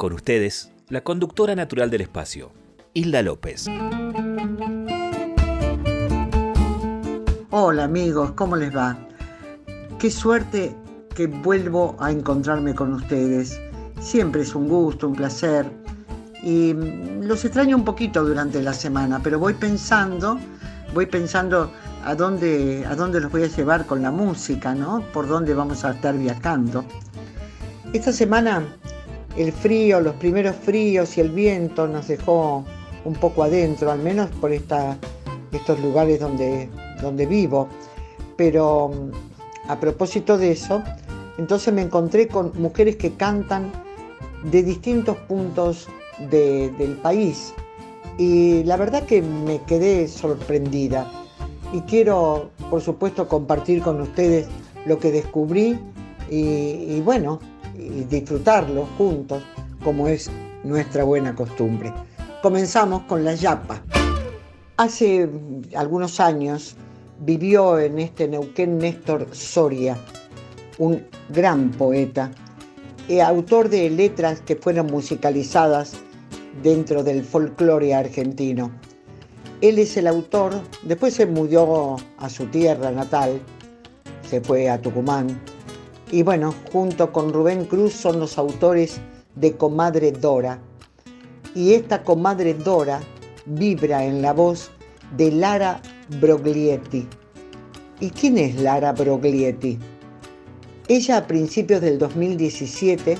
Con ustedes, la conductora natural del espacio, Hilda López. Hola amigos, ¿cómo les va? Qué suerte que vuelvo a encontrarme con ustedes. Siempre es un gusto, un placer. Y mm, los extraño un poquito durante la semana, pero voy pensando, voy pensando a dónde, a dónde los voy a llevar con la música, ¿no? Por dónde vamos a estar viajando. Esta semana el frío, los primeros fríos y el viento nos dejó un poco adentro, al menos por estos lugares donde, donde vivo. Pero mm, a propósito de eso, entonces me encontré con mujeres que cantan de distintos puntos de- del país. Y la verdad que me quedé sorprendida. Y quiero, por supuesto, compartir con ustedes lo que descubrí y bueno, y disfrutarlo juntos, como es nuestra buena costumbre. Comenzamos con la yapa. Hace algunos años vivió en este Neuquén Néstor Soria, un gran poeta, e autor de letras que fueron musicalizadas dentro del folclore argentino. Él es el autor, después se mudó a su tierra natal, se fue a Tucumán, y bueno, junto con Rubén Cruz son los autores de Comadre Dora. Y esta Comadre Dora vibra en la voz de Lara Broglietti. ¿Y quién es Lara Broglietti? Ella a principios del 2017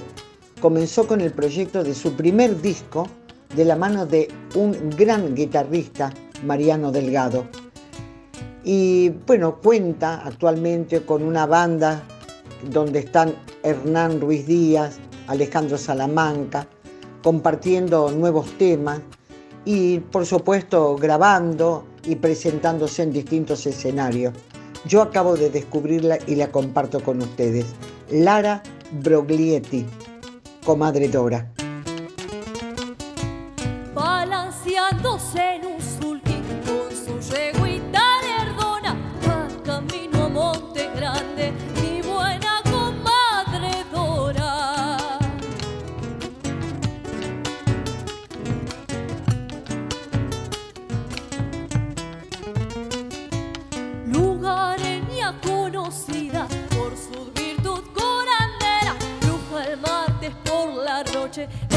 comenzó con el proyecto de su primer disco de la mano de un gran guitarrista, Mariano Delgado. Y bueno, cuenta actualmente con una banda donde están Hernán Ruiz Díaz, Alejandro Salamanca, compartiendo nuevos temas y por supuesto grabando y presentándose en distintos escenarios. Yo acabo de descubrirla y la comparto con ustedes. Lara Broglietti, comadre Dora. La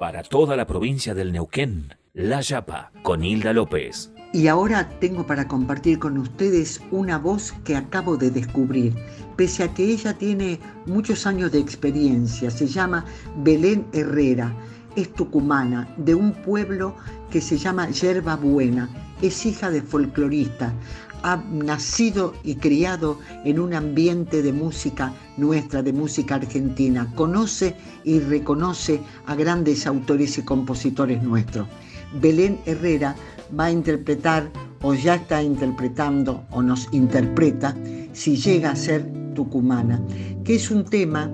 Para toda la provincia del Neuquén, La Yapa, con Hilda López. Y ahora tengo para compartir con ustedes una voz que acabo de descubrir, pese a que ella tiene muchos años de experiencia. Se llama Belén Herrera, es tucumana, de un pueblo que se llama Yerba Buena, es hija de folclorista, ha nacido y criado en un ambiente de música nuestra, de música argentina, conoce y reconoce a grandes autores y compositores nuestros. Belén Herrera va a interpretar o ya está interpretando o nos interpreta si llega a ser tucumana, que es un tema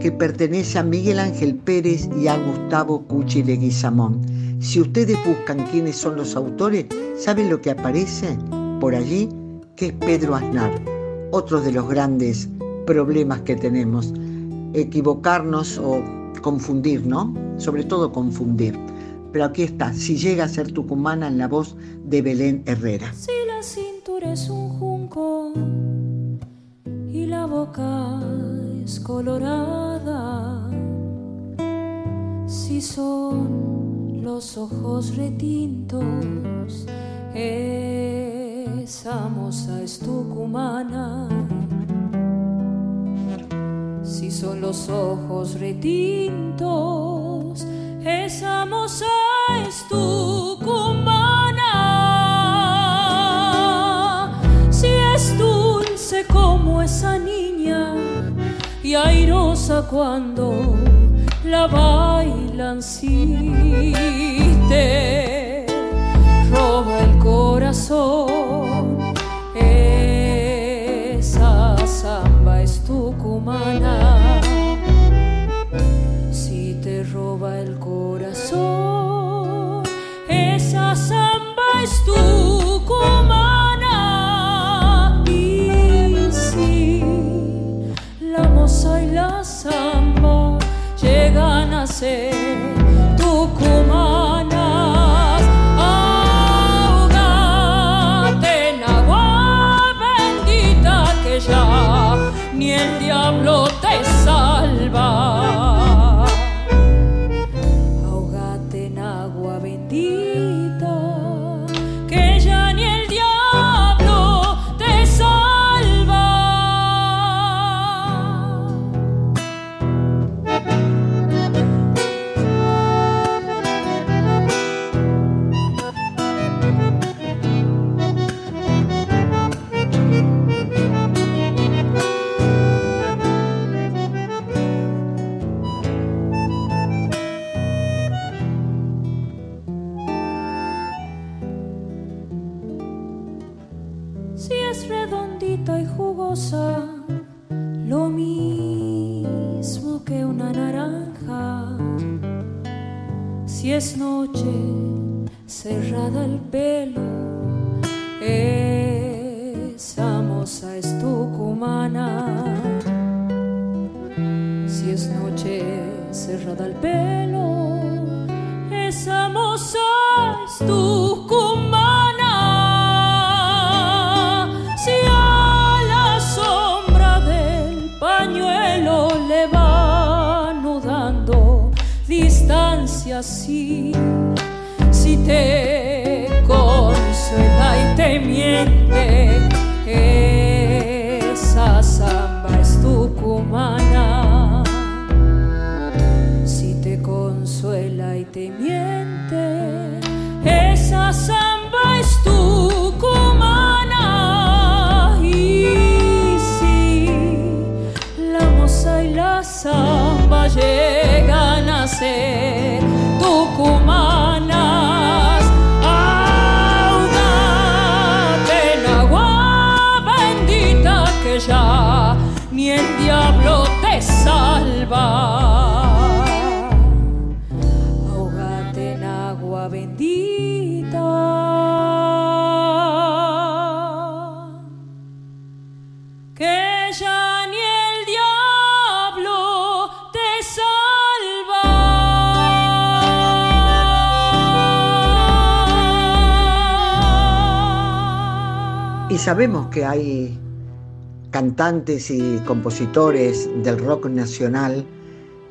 que pertenece a Miguel Ángel Pérez y a Gustavo Cuchi Leguizamón. Si ustedes buscan quiénes son los autores, ¿saben lo que aparece por allí? Que es Pedro Aznar, otro de los grandes problemas que tenemos, equivocarnos o confundir, ¿no? Sobre todo confundir. Pero aquí está, si llega a ser tucumana en la voz de Belén Herrera. Si la cintura es un junco y la boca es colorada, si son los ojos retintos, esa moza es tucumana. Si son los ojos retintos, esa moza es tucumana. Si es dulce como esa niña y airosa cuando la bailan, si roba el corazón, distancia, sí, si te consuela y te miente, esa samba es tucumana si te consuela y te miente, esa samba es tucumana. Y si la moza y la samba você. sabemos que hay cantantes y compositores del rock nacional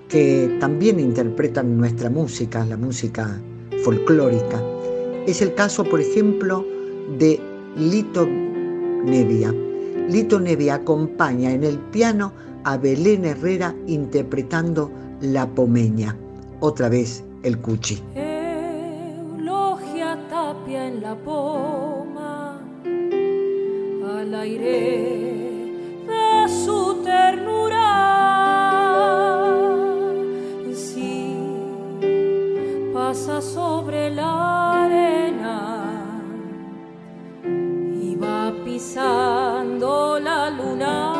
que también interpretan nuestra música, la música folclórica. Es el caso, por ejemplo, de Lito Nevia. Lito Nevia acompaña en el piano a Belén Herrera interpretando La Pomeña, otra vez el Cuchi. Eulogia Tapia en la po al aire de su ternura. Si pasa sobre la arena y va pisando la luna.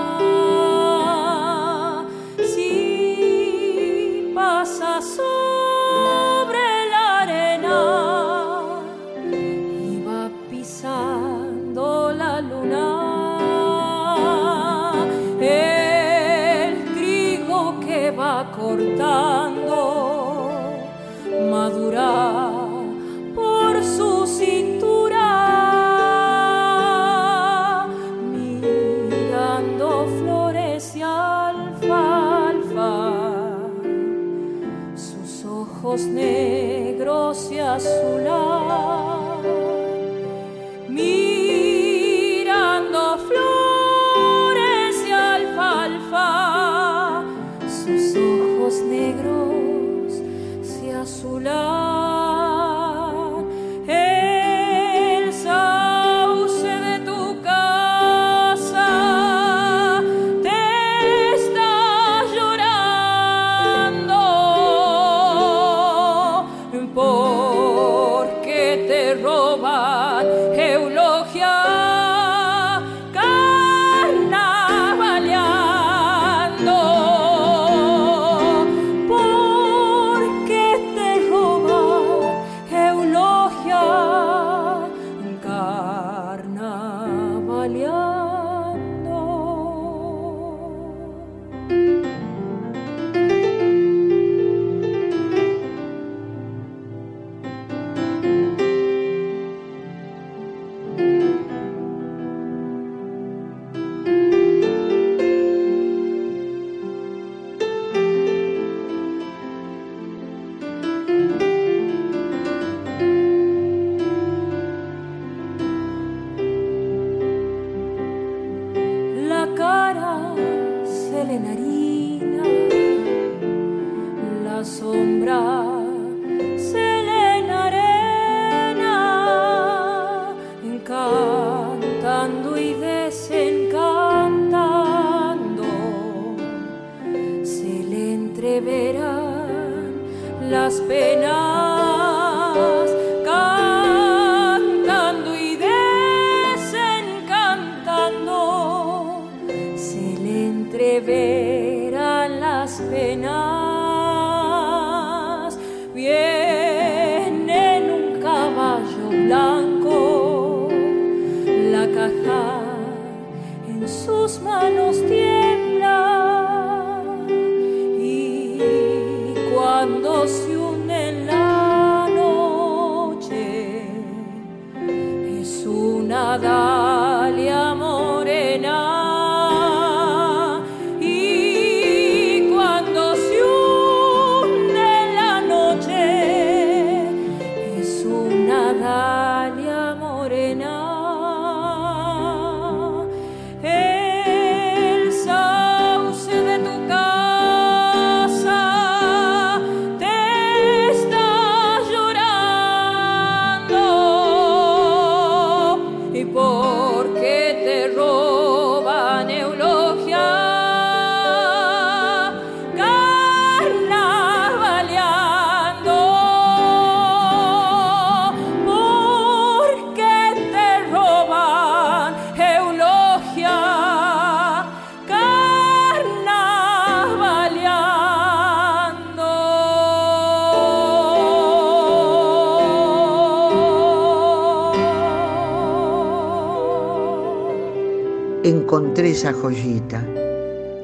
Encontré esa joyita.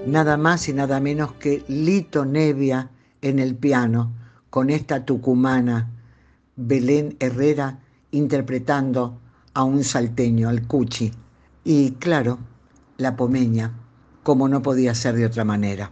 Nada más y nada menos que Lito Nevia en el piano, con esta tucumana, Belén Herrera, interpretando a un salteño, al Cuchi. Y claro, la pomeña, como no podía ser de otra manera.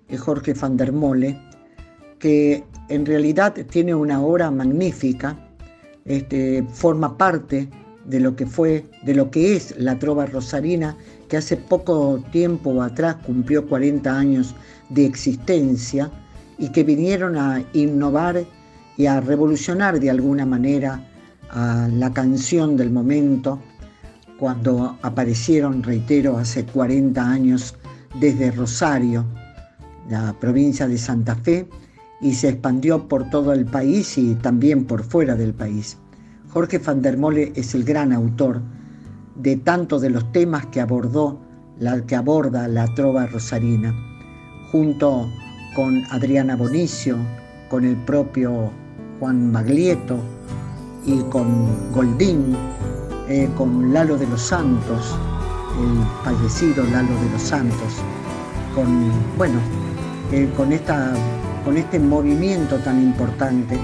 Jorge van der Mole, que en realidad tiene una obra magnífica, este, forma parte de lo que fue, de lo que es la trova rosarina, que hace poco tiempo atrás cumplió 40 años de existencia y que vinieron a innovar y a revolucionar de alguna manera a la canción del momento cuando aparecieron, reitero, hace 40 años desde Rosario, la provincia de Santa Fe, y se expandió por todo el país y también por fuera del país. Jorge van der Mole es el gran autor de tantos de los temas que abordó, la que aborda la trova rosarina, junto con Adriana Bonicio, con el propio Juan Maglieto y con Goldín, eh, con Lalo de los Santos, el fallecido Lalo de los Santos, con, bueno, con, esta, con este movimiento tan importante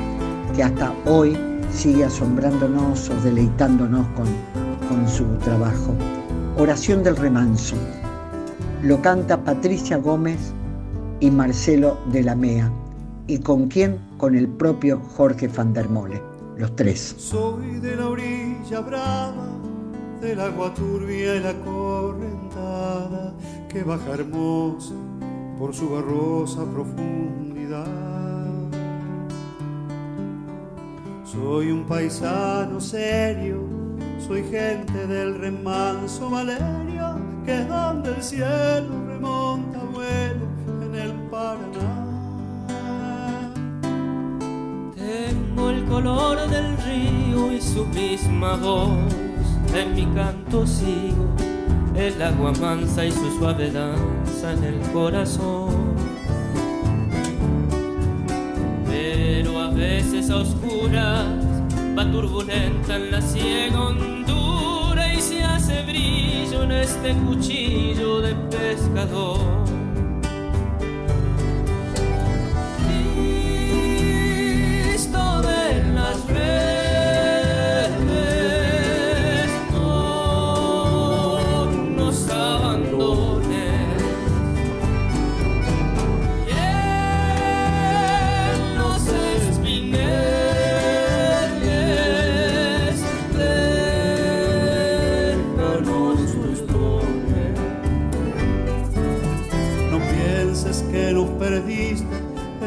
que hasta hoy sigue asombrándonos o deleitándonos con, con su trabajo. Oración del remanso. Lo canta Patricia Gómez y Marcelo de la Mea. ¿Y con quién? Con el propio Jorge van der Mole, los tres. Soy de la orilla brava, del agua turbia y la correntada que baja hermosa por su barrosa profundidad. Soy un paisano serio, soy gente del remanso Valerio, que donde el cielo remonta vuelo en el Paraná. Tengo el color del río y su misma voz, en mi canto sigo el agua mansa y su suave en el corazón. Pero a veces a oscuras va turbulenta en la ciega hondura y se hace brillo en este cuchillo de pescador. Que nos perdiste,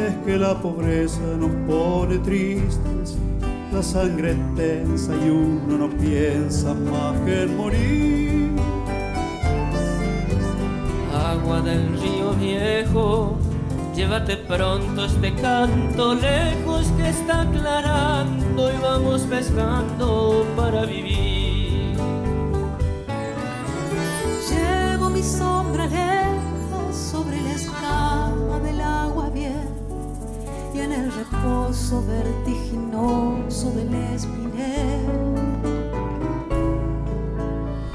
es que la pobreza nos pone tristes. La sangre es tensa y uno no piensa más que en morir. Agua del río viejo, llévate pronto este canto lejos que está aclarando y vamos pescando para vivir. Llevo mi sombra lejos en el reposo vertiginoso del espinel.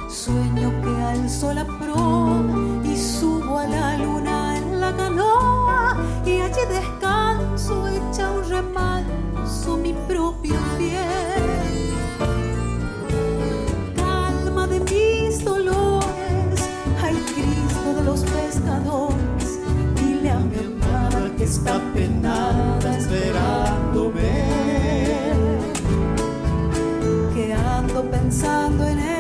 Sueño que alzo la proa y subo a la luna en la canoa y allí descanso hecha un remanso mi propio piel está penada esperándome, que ando pensando en ella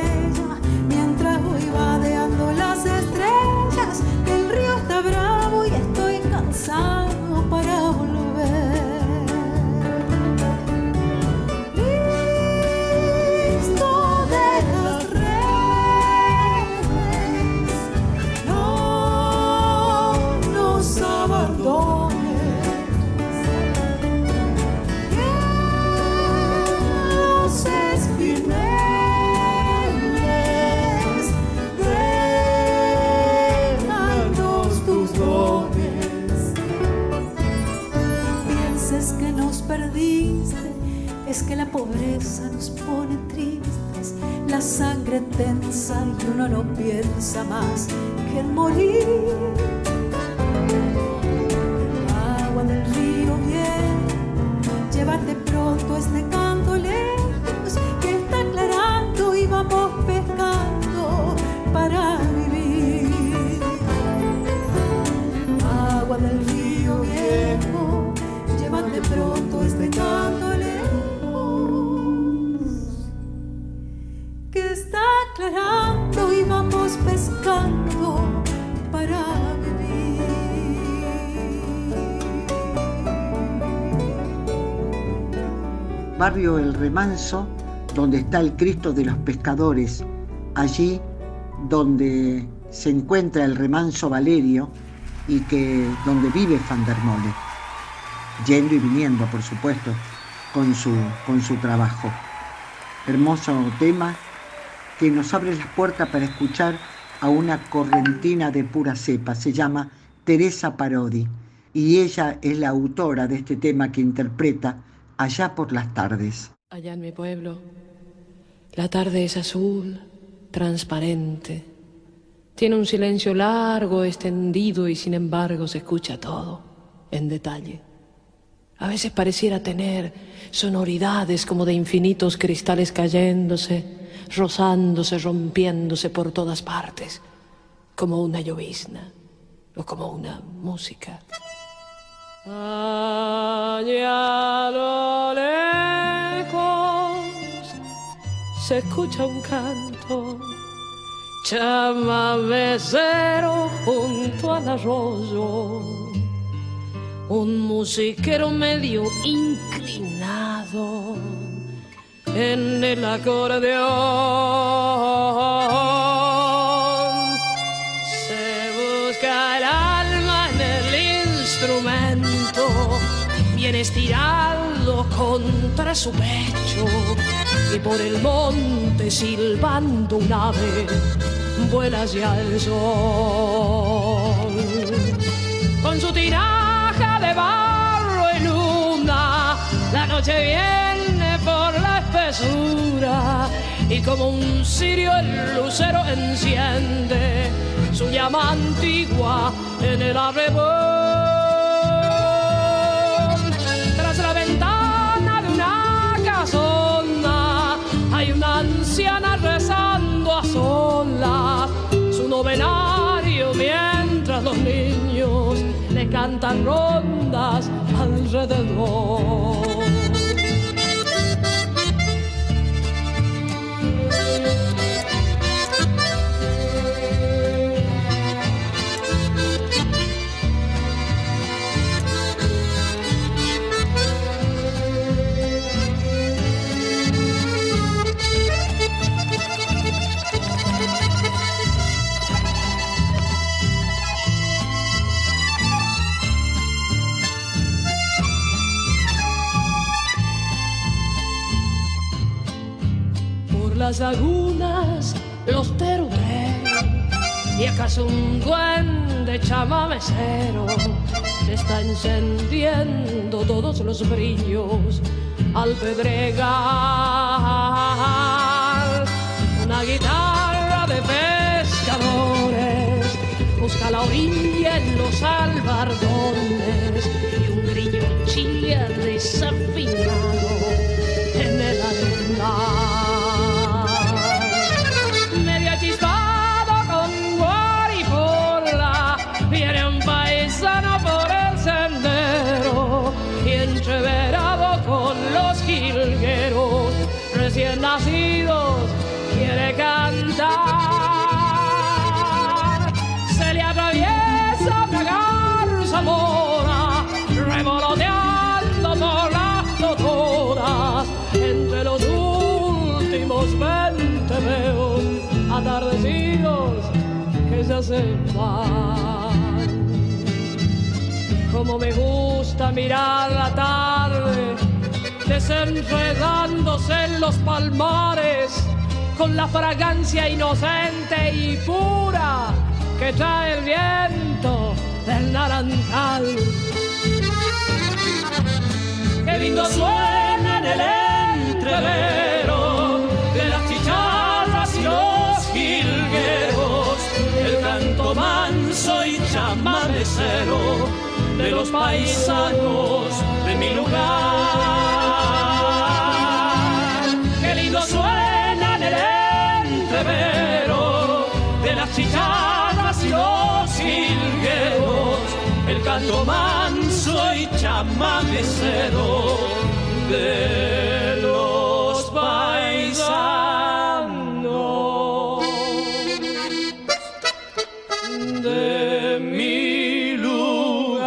pobreza nos pone tristes, la sangre tensa y uno no piensa más que en morir. Agua del río bien, llévate pronto este canto lejos que está aclarando y vamos pescando Barrio El Remanso, donde está el Cristo de los Pescadores, allí donde se encuentra el remanso Valerio y que donde vive Fandermole, yendo y viniendo, por supuesto, con su, con su trabajo. Hermoso tema que nos abre las puertas para escuchar a una correntina de pura cepa. Se llama Teresa Parodi y ella es la autora de este tema que interpreta allá por las tardes. Allá en mi pueblo, la tarde es azul, transparente. Tiene un silencio largo, extendido y sin embargo se escucha todo en detalle. A veces pareciera tener sonoridades como de infinitos cristales cayéndose, rozándose, rompiéndose por todas partes, como una llovizna o como una música. Allá lo lejos se escucha un canto, chamamecero junto al arroyo, un musiquero medio inclinado en el acordeón. Se busca el alma en el instrumento, bien estirado contra su pecho, y por el monte silbando un ave, vuela hacia el sol. Con su tiraja de barro y luna, la noche viene por la espesura y como un cirio el lucero enciende su llama antigua en el arrebol. Anciana rezando a solas su novenario mientras los niños le cantan rondas alrededor. Las lagunas los teruré y acaso un duende chamamecero se está encendiendo todos los brillos al pedregal. Una guitarra de pescadores busca la orilla en los albardones Como me gusta mirar la tarde desenredándose en los palmares con la fragancia inocente y pura que trae el viento del naranjal. Qué lindo suena en el entrevero manso y chamadecero de los paisanos de mi lugar. Qué lindo suena en el entrevero de las chicharras y los jilgueros, el canto manso y chamadecero de los de mi lugar.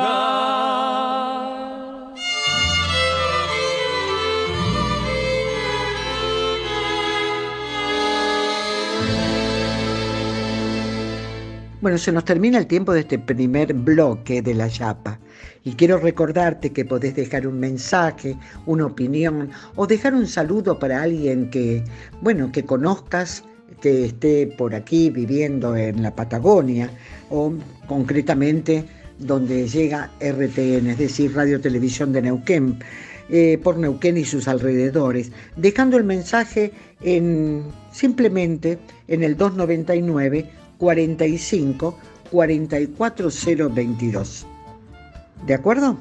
Bueno, se nos termina el tiempo de este primer bloque de la Yapa. Y quiero recordarte que podés dejar un mensaje, una opinión o dejar un saludo para alguien que, bueno, que conozcas, que esté por aquí viviendo en la Patagonia o concretamente donde llega RTN, es decir, Radio Televisión de Neuquén, eh, por Neuquén y sus alrededores, dejando el mensaje en, simplemente en el 299 45 44022. ¿De acuerdo?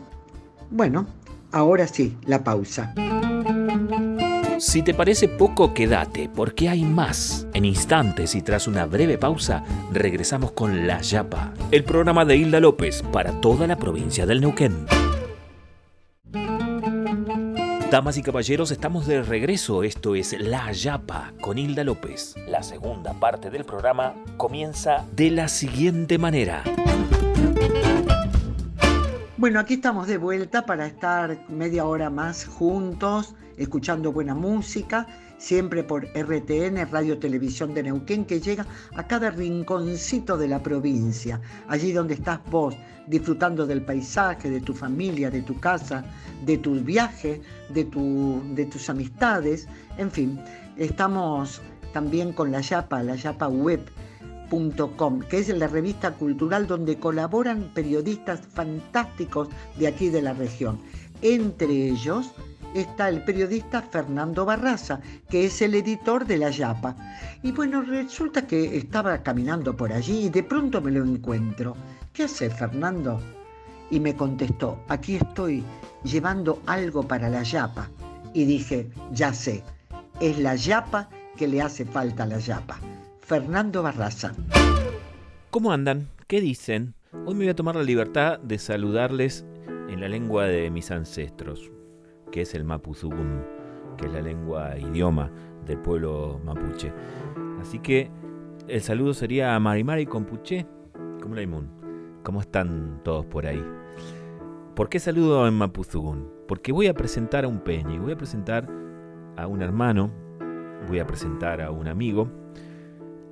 Bueno, ahora sí, la pausa. Si te parece poco, quédate, porque hay más. En instantes y tras una breve pausa, regresamos con La Yapa, el programa de Hilda López para toda la provincia del Neuquén. Damas y caballeros, estamos de regreso. Esto es La Yapa con Hilda López. La segunda parte del programa comienza de la siguiente manera. Bueno, aquí estamos de vuelta para estar media hora más juntos, escuchando buena música, siempre por RTN, Radio Televisión de Neuquén, que llega a cada rinconcito de la provincia, allí donde estás vos, disfrutando del paisaje, de tu familia, de tu casa, de tu viaje, de, tu, de tus amistades, en fin, estamos también con la Yapa, la Yapa Web que es la revista cultural donde colaboran periodistas fantásticos de aquí de la región. Entre ellos está el periodista Fernando Barraza, que es el editor de La Yapa. Y bueno, resulta que estaba caminando por allí y de pronto me lo encuentro. ¿Qué hace Fernando? Y me contestó, aquí estoy llevando algo para La Yapa. Y dije, ya sé, es La Yapa que le hace falta a La Yapa. Fernando Barraza. ¿Cómo andan? ¿Qué dicen? Hoy me voy a tomar la libertad de saludarles en la lengua de mis ancestros, que es el Mapuzugún, que es la lengua idioma del pueblo mapuche. Así que el saludo sería a Marimari Compuche. ¿Cómo la ¿Cómo están todos por ahí? ¿Por qué saludo en Mapuzugún? Porque voy a presentar a un peñi, voy a presentar a un hermano, voy a presentar a un amigo,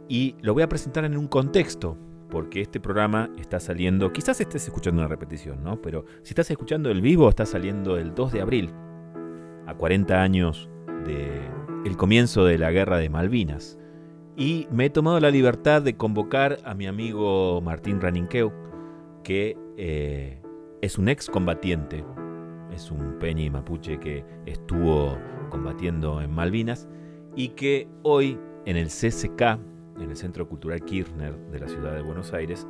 y lo voy a presentar en un contexto, porque este programa está saliendo, quizás estés escuchando una repetición, ¿no? Pero si estás escuchando el vivo, está saliendo el 2 de abril, a 40 años del comienzo de la guerra de Malvinas. Y me he tomado la libertad de convocar a mi amigo Martín Raninqueu, que eh, es un ex combatiente, es un peñi mapuche que estuvo combatiendo en Malvinas y que hoy en el CCK, en el Centro Cultural Kirchner de la ciudad de Buenos Aires,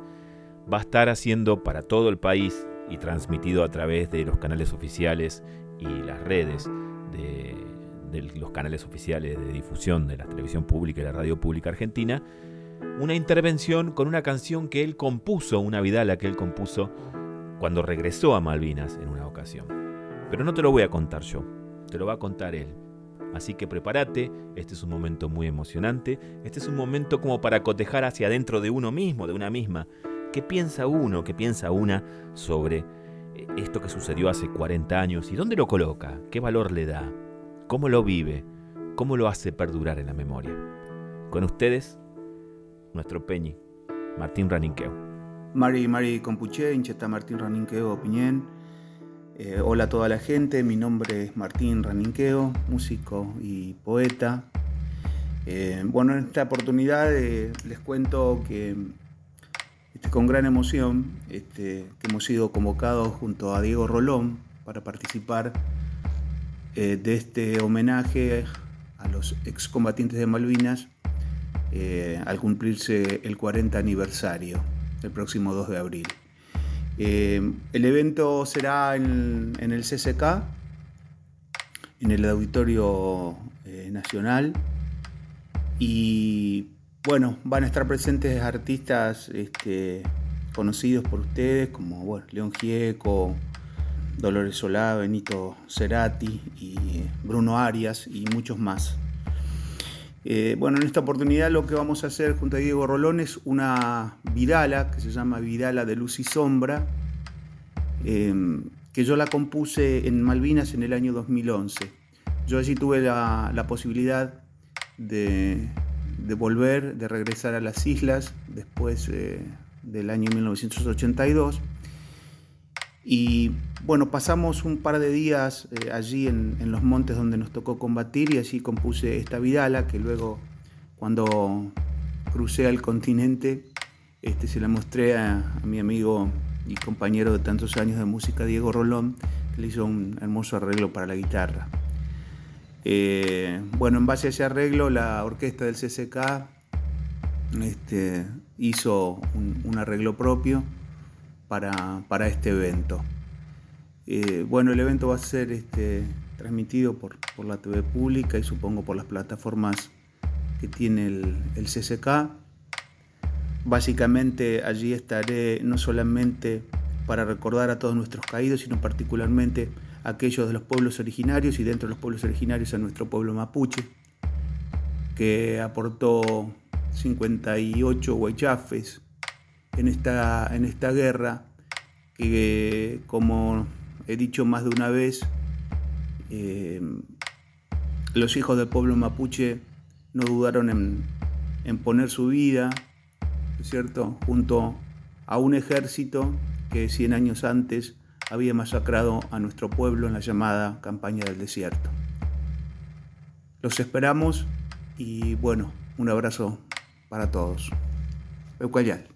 va a estar haciendo para todo el país y transmitido a través de los canales oficiales y las redes de, los canales oficiales de difusión de la televisión pública y la radio pública argentina, una intervención con una canción que él compuso, una vidala que él compuso cuando regresó a Malvinas en una ocasión. Pero no te lo voy a contar yo, te lo va a contar él. Así que prepárate, este es un momento muy emocionante, este es un momento como para cotejar hacia adentro de uno mismo, de una misma. ¿Qué piensa uno, qué piensa una sobre eh, esto que sucedió hace 40 años y dónde lo coloca? ¿Qué valor le da? ¿Cómo lo vive? ¿Cómo lo hace perdurar en la memoria? Con ustedes, nuestro Peñi, Martín Raninqueo. Mari, Mari Compuche, Incheta Martín Raninqueo Piñén. Eh, hola a toda la gente, mi nombre es Martín Raninqueo, músico y poeta. Eh, bueno, en esta oportunidad eh, les cuento que este, con gran emoción este, hemos sido convocados junto a Diego Rolón para participar de este homenaje a los excombatientes de Malvinas al cumplirse el 40 aniversario, el próximo 2 de abril. Eh, el evento será en, el CCK, en el Auditorio Nacional, y bueno, van a estar presentes artistas este, conocidos por ustedes, como bueno, León Gieco, Dolores Solá, Benito Cerati y Bruno Arias y muchos más. Eh, bueno, en esta oportunidad lo que vamos a hacer junto a Diego Rolón es una vidala que se llama Vidala de Luz y Sombra, em, que yo la compuse en Malvinas en el año 2011. Yo allí tuve la posibilidad de, volver, de regresar a las islas después eh, del año 1982. Y bueno, pasamos un par de días eh, allí en, los montes donde nos tocó combatir y allí compuse esta vidala que luego cuando crucé al continente este, se la mostré a, mi amigo y compañero de tantos años de música, Diego Rolón, que le hizo un hermoso arreglo para la guitarra. Eh, bueno, en base a ese arreglo, la orquesta del CCK este, hizo un, arreglo propio para, este evento. Eh, bueno, el evento va a ser este, transmitido por, la TV pública y supongo por las plataformas que tiene el, el. Básicamente allí estaré no solamente para recordar a todos nuestros caídos, sino particularmente aquellos de los pueblos originarios y dentro de los pueblos originarios a nuestro pueblo mapuche, que aportó 58 huaychafes en esta, en esta guerra, que como he dicho más de una vez, eh, los hijos del pueblo mapuche no dudaron en, en poner su vida, ¿cierto?, junto a un ejército que 100 años antes había masacrado a nuestro pueblo en la llamada campaña del desierto. Los esperamos y bueno, un abrazo para todos. Eucayal.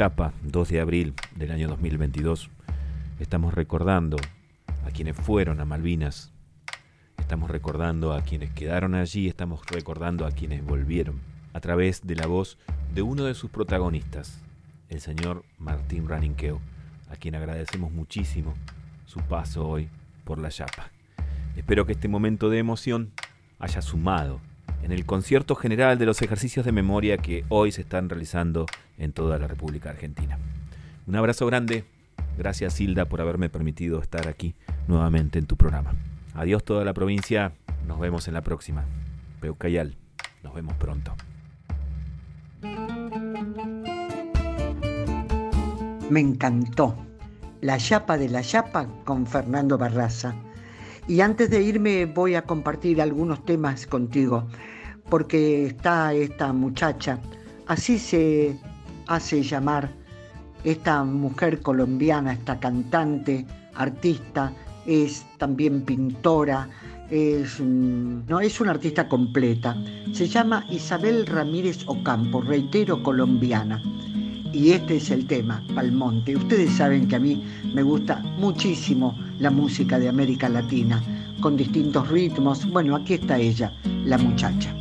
Chapa, 2 de abril del año 2022, Estamos recordando a quienes fueron a Malvinas. Estamos recordando a quienes quedaron allí, estamos recordando a quienes volvieron a través de la voz de uno de sus protagonistas, el señor Martín Raninqueo, a quien agradecemos muchísimo su paso hoy por la Yapa. Espero que este momento de emoción haya sumado en el concierto general de los ejercicios de memoria que hoy se están realizando en toda la República Argentina. Un abrazo grande, gracias Hilda por haberme permitido estar aquí nuevamente en tu programa. Adiós toda la provincia, nos vemos en la próxima. Peucayal, nos vemos pronto. Me encantó. La Yapa de la Yapa con Fernando Barraza. Y antes de irme voy a compartir algunos temas contigo, porque está esta muchacha, así se hace llamar esta mujer colombiana, esta cantante, artista, es también pintora, es, no, es una artista completa. Se llama Isabel Ramírez Ocampo, reitero, colombiana. Y este es el tema, Palmonte. Ustedes saben que a mí me gusta muchísimo la música de América Latina, con distintos ritmos. Bueno, aquí está ella, la muchacha.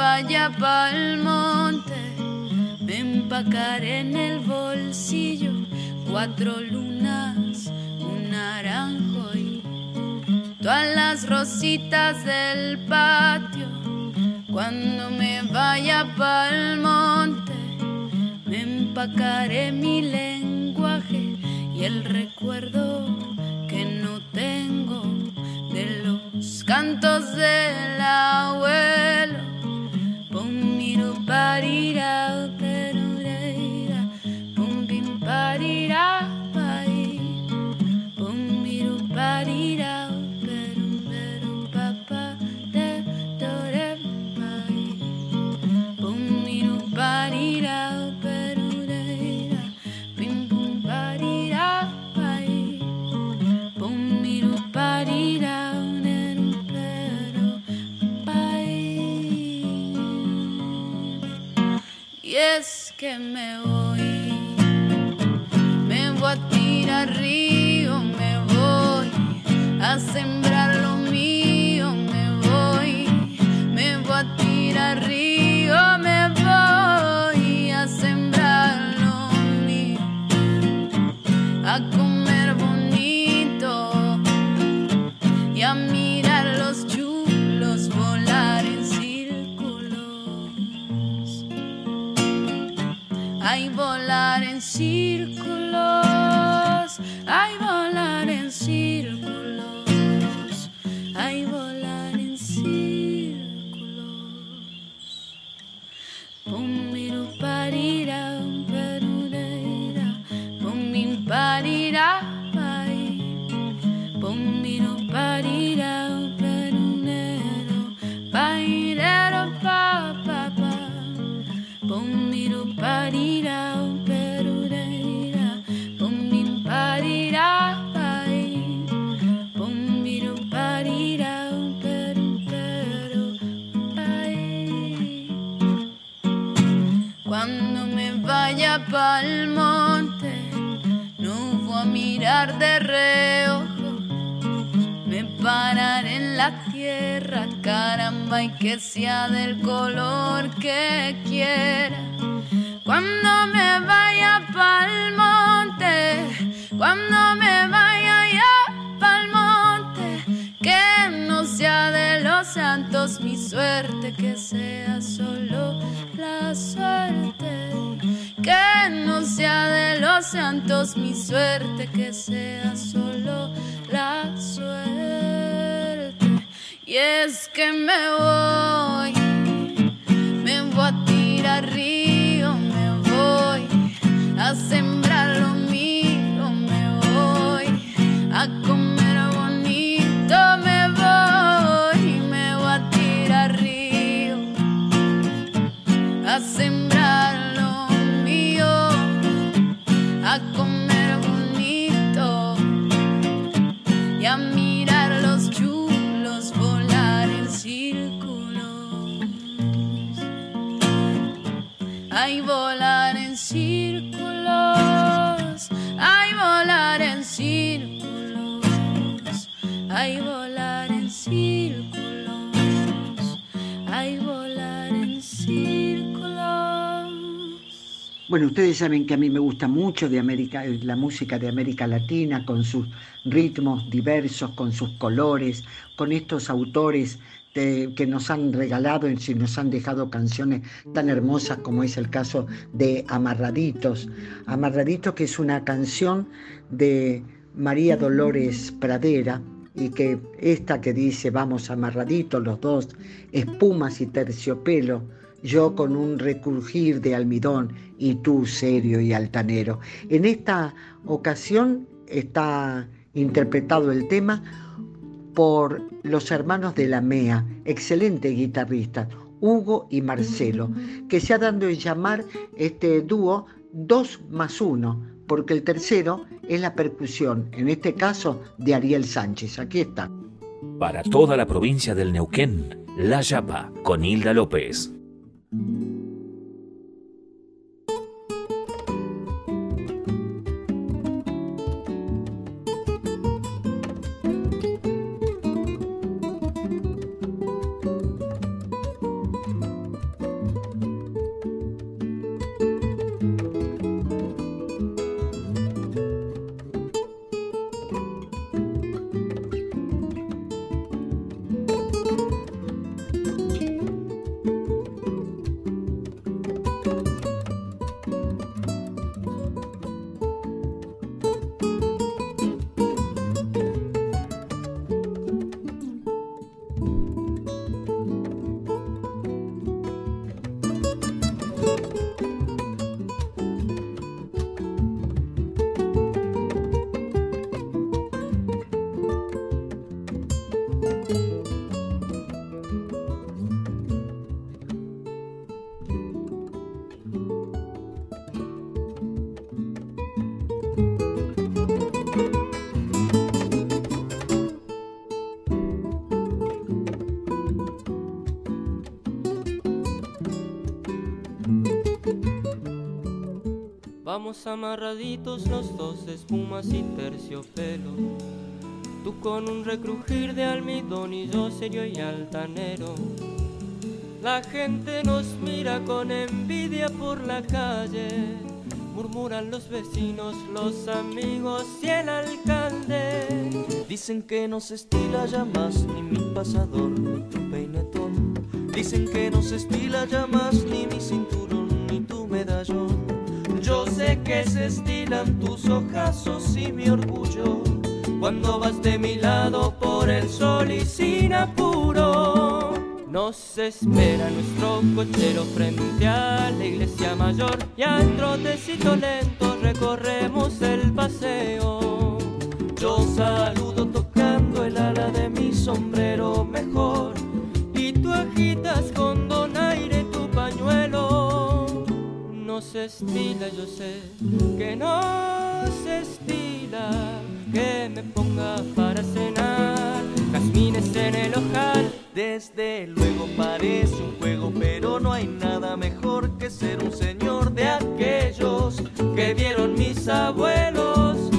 Vaya pa'l monte, me empacaré en el bolsillo cuatro lunas, un naranjo y todas las rositas del patio. Cuando me vaya pa'l monte, me empacaré mi lenguaje y el recuerdo del abuelo parira, perurera, y que sea del color que quiera. Cuando me vaya pa'l monte, cuando me vaya ya pa'l monte, que no sea de los santos mi suerte, que sea solo la suerte. Que no sea de los santos mi suerte, que sea solo la suerte. Y es que me voy, Bueno, ustedes saben que a mí me gusta mucho de América, la música de América Latina, con sus ritmos diversos, con sus colores, con estos autores que nos han regalado y nos han dejado canciones tan hermosas como es el caso de Amarraditos. Amarraditos que es una canción de María Dolores Pradera y que esta que dice vamos amarraditos los dos, espumas y terciopelo, yo con un recurgir de almidón y tú serio y altanero. En esta ocasión está interpretado el tema por los hermanos de la MEA, excelentes guitarristas, Hugo y Marcelo, que se ha dado en llamar este dúo 2 más 1, porque el tercero es la percusión, en este caso de Ariel Sánchez. Aquí está. Para toda la provincia del Neuquén, La Yapa, con Hilda López. Amarraditos los dos, espumas y terciopelo. Tú con un recrujir de almidón y yo serio y altanero. La gente nos mira con envidia por la calle. Murmuran los vecinos, los amigos y el alcalde. Dicen que no se estila ya más ni mi pasador ni tu peinetón. Dicen que no se estila ya más ni mi cinturón ni tu medallón. Yo sé que se estilan tus ojazos y mi orgullo cuando vas de mi lado por el sol y sin apuro. Nos espera nuestro cochero frente a la iglesia mayor y al trotecito lento recorremos el paseo. Yo saludo tocando el ala de mi sombrero mejor y tú agitas con se estila, yo sé que no se estila que me ponga para cenar jazmines en el ojal. Desde luego parece un juego, pero no hay nada mejor que ser un señor de aquellos que vieron mis abuelos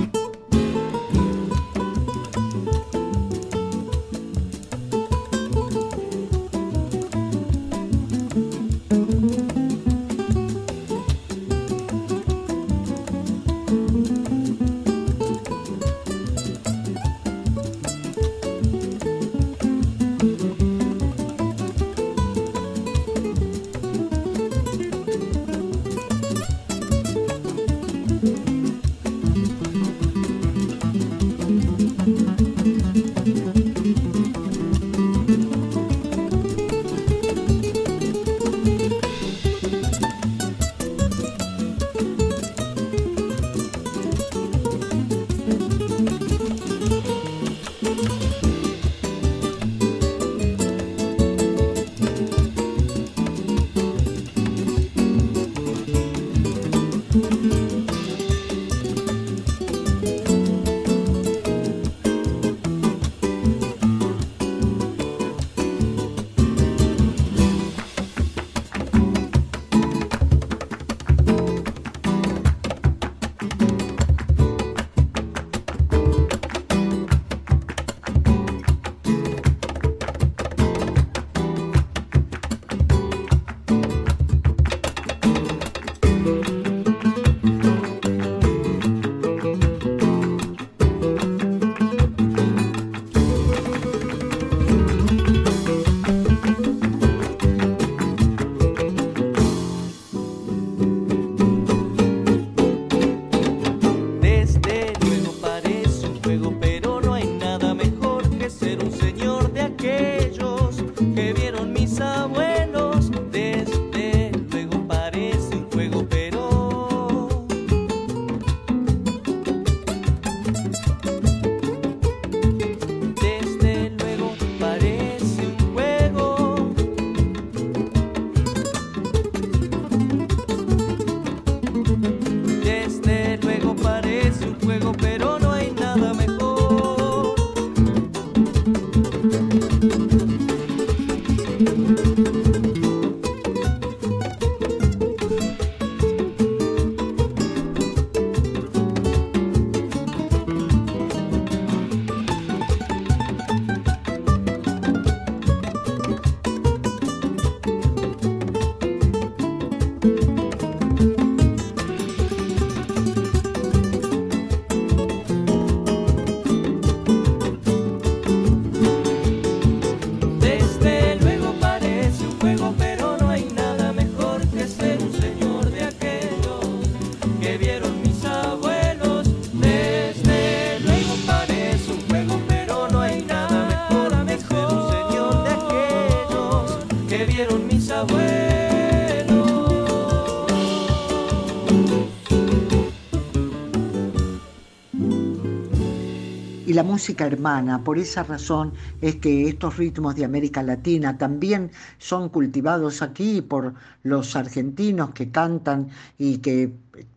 música hermana. Por esa razón es que estos ritmos de América Latina también son cultivados aquí por los argentinos que cantan y que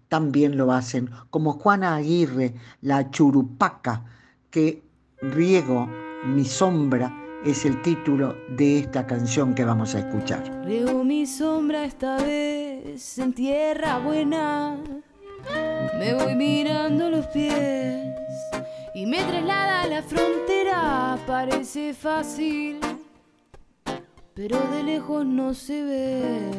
también lo hacen, como Juana Aguirre, la churupaca, que riego mi sombra es el título de esta canción que vamos a escuchar. Riego mi sombra esta vez en tierra buena, me voy mirando los pies y me traslada a la frontera. Parece fácil, pero de lejos no se ve.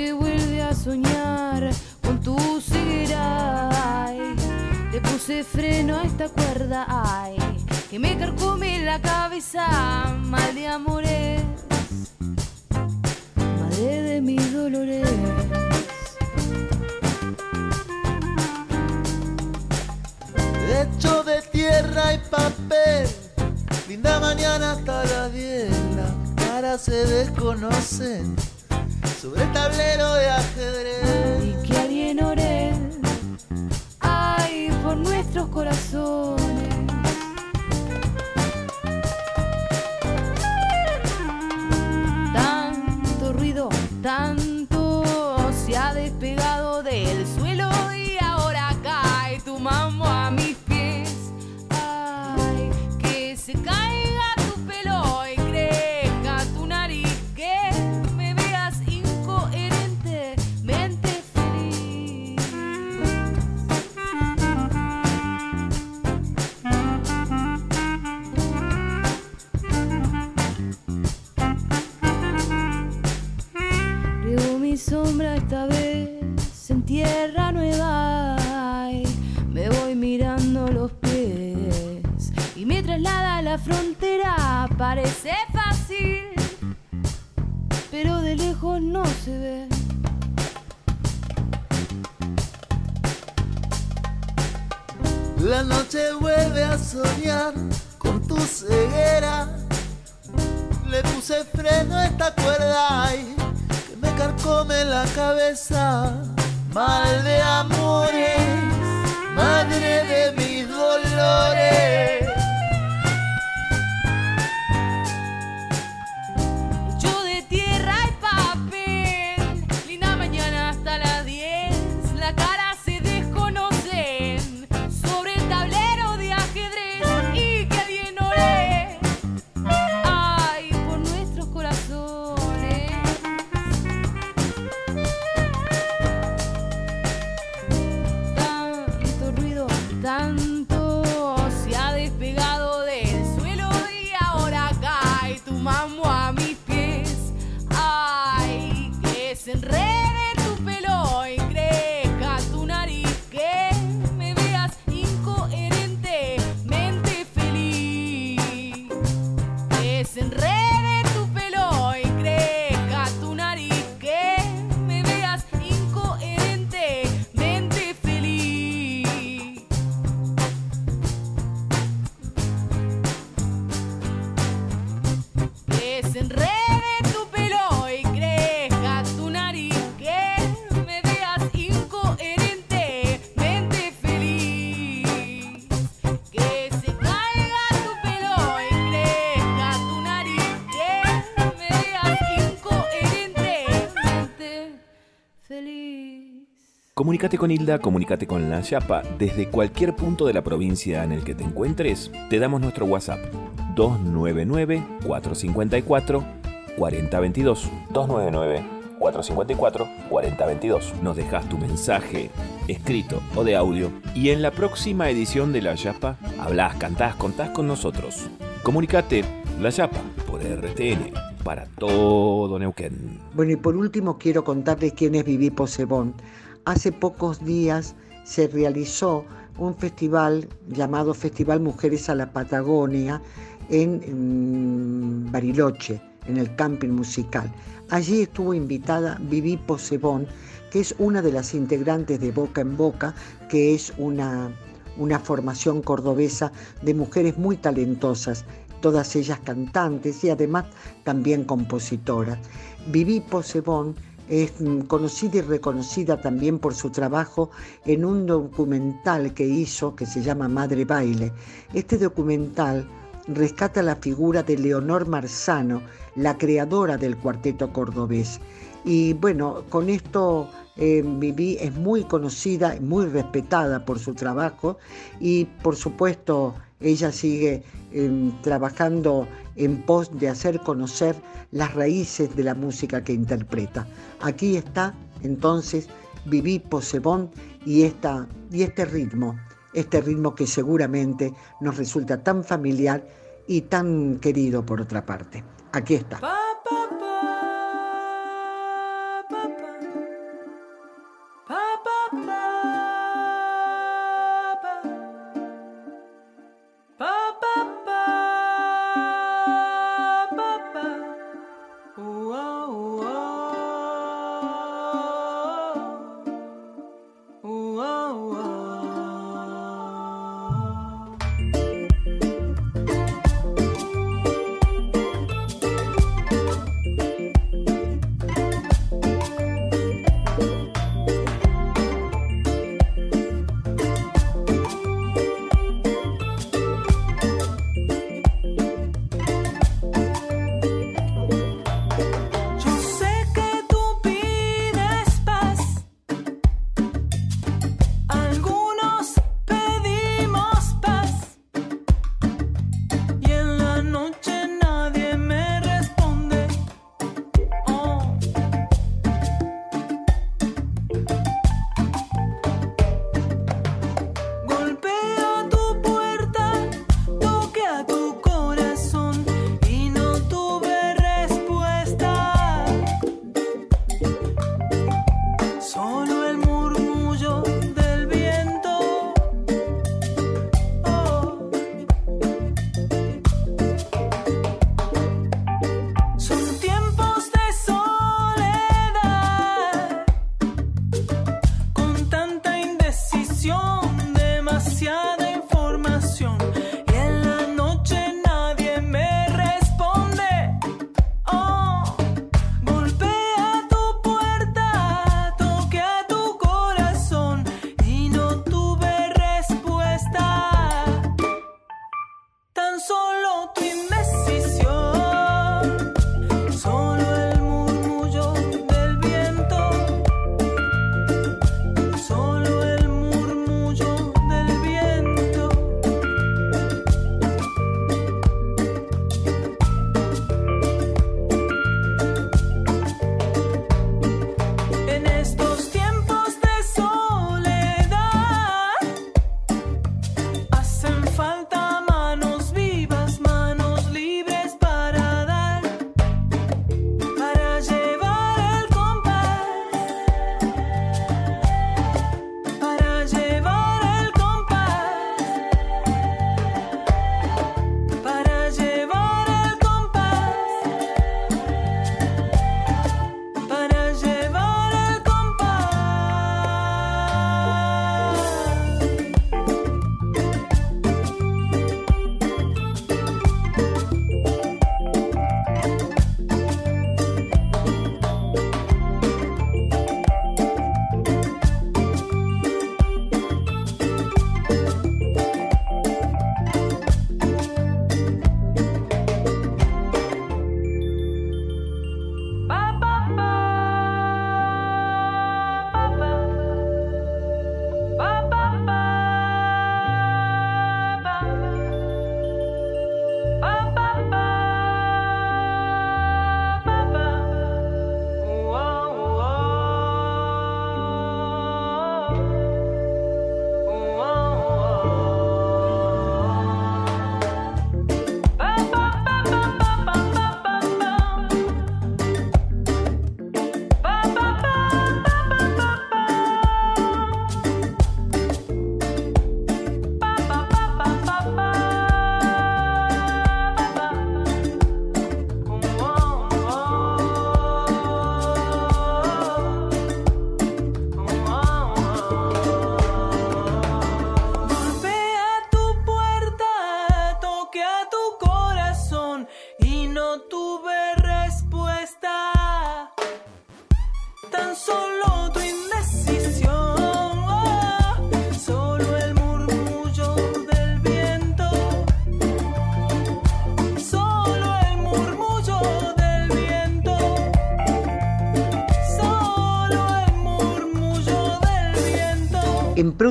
Noche vuelve a soñar con tu ceguera. Le puse freno a esta cuerda. Ay que me carcome la cabeza, mal de amores, madre de mis dolores. Hecho de tierra y papel, linda mañana hasta las 10, las caras se desconocen sobre el tablero de ajedrez. Y que alguien ore, ay, por nuestros corazones la frontera. Parece fácil, pero de lejos no se ve. La noche vuelve a soñar con tu ceguera. Le puse freno a esta cuerda y me carcome la cabeza, mal de amores, madre de mis dolores. Comunícate con Hilda, comunícate con La Yapa. Desde cualquier punto de la provincia en el que te encuentres. Te damos nuestro WhatsApp 299-454-4022. 299-454-4022. Nos dejas tu mensaje escrito o de audio y en la próxima edición de La Yapa hablas, cantás, contás con nosotros. Comunícate La Yapa por RTN para todo Neuquén. Bueno, y por último quiero contarles quién es Viví Posebón. Hace pocos días se realizó un festival llamado Festival Mujeres a la Patagonia en, Bariloche, en el camping musical. Allí estuvo invitada Viví Posebón, que es una de las integrantes de Boca en Boca, que es una, una formación cordobesa de mujeres muy talentosas, todas ellas cantantes y además también compositoras. Viví Posebón es conocida y reconocida también por su trabajo en un documental que hizo que se llama Madre Baile. Este documental rescata la figura de Leonor Marzano, la creadora del cuarteto cordobés. Y bueno, con esto eh, Viví es muy conocida, muy respetada por su trabajo y por supuesto ella sigue eh, trabajando en pos de hacer conocer las raíces de la música que interpreta. Aquí está entonces Viví Posebón y, esta, y este ritmo, este ritmo que seguramente nos resulta tan familiar y tan querido por otra parte. Aquí está.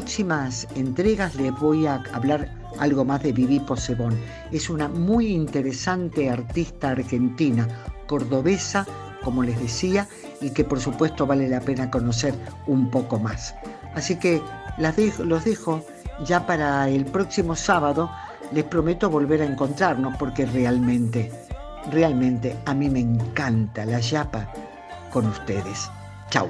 Próximas entregas les voy a hablar algo más de Vivi Posebón. Es una muy interesante artista argentina, cordobesa, como les decía, y que por supuesto vale la pena conocer un poco más. Así que los dejo ya para el próximo sábado. Les prometo volver a encontrarnos porque realmente, realmente a mí me encanta la yapa con ustedes. Chau.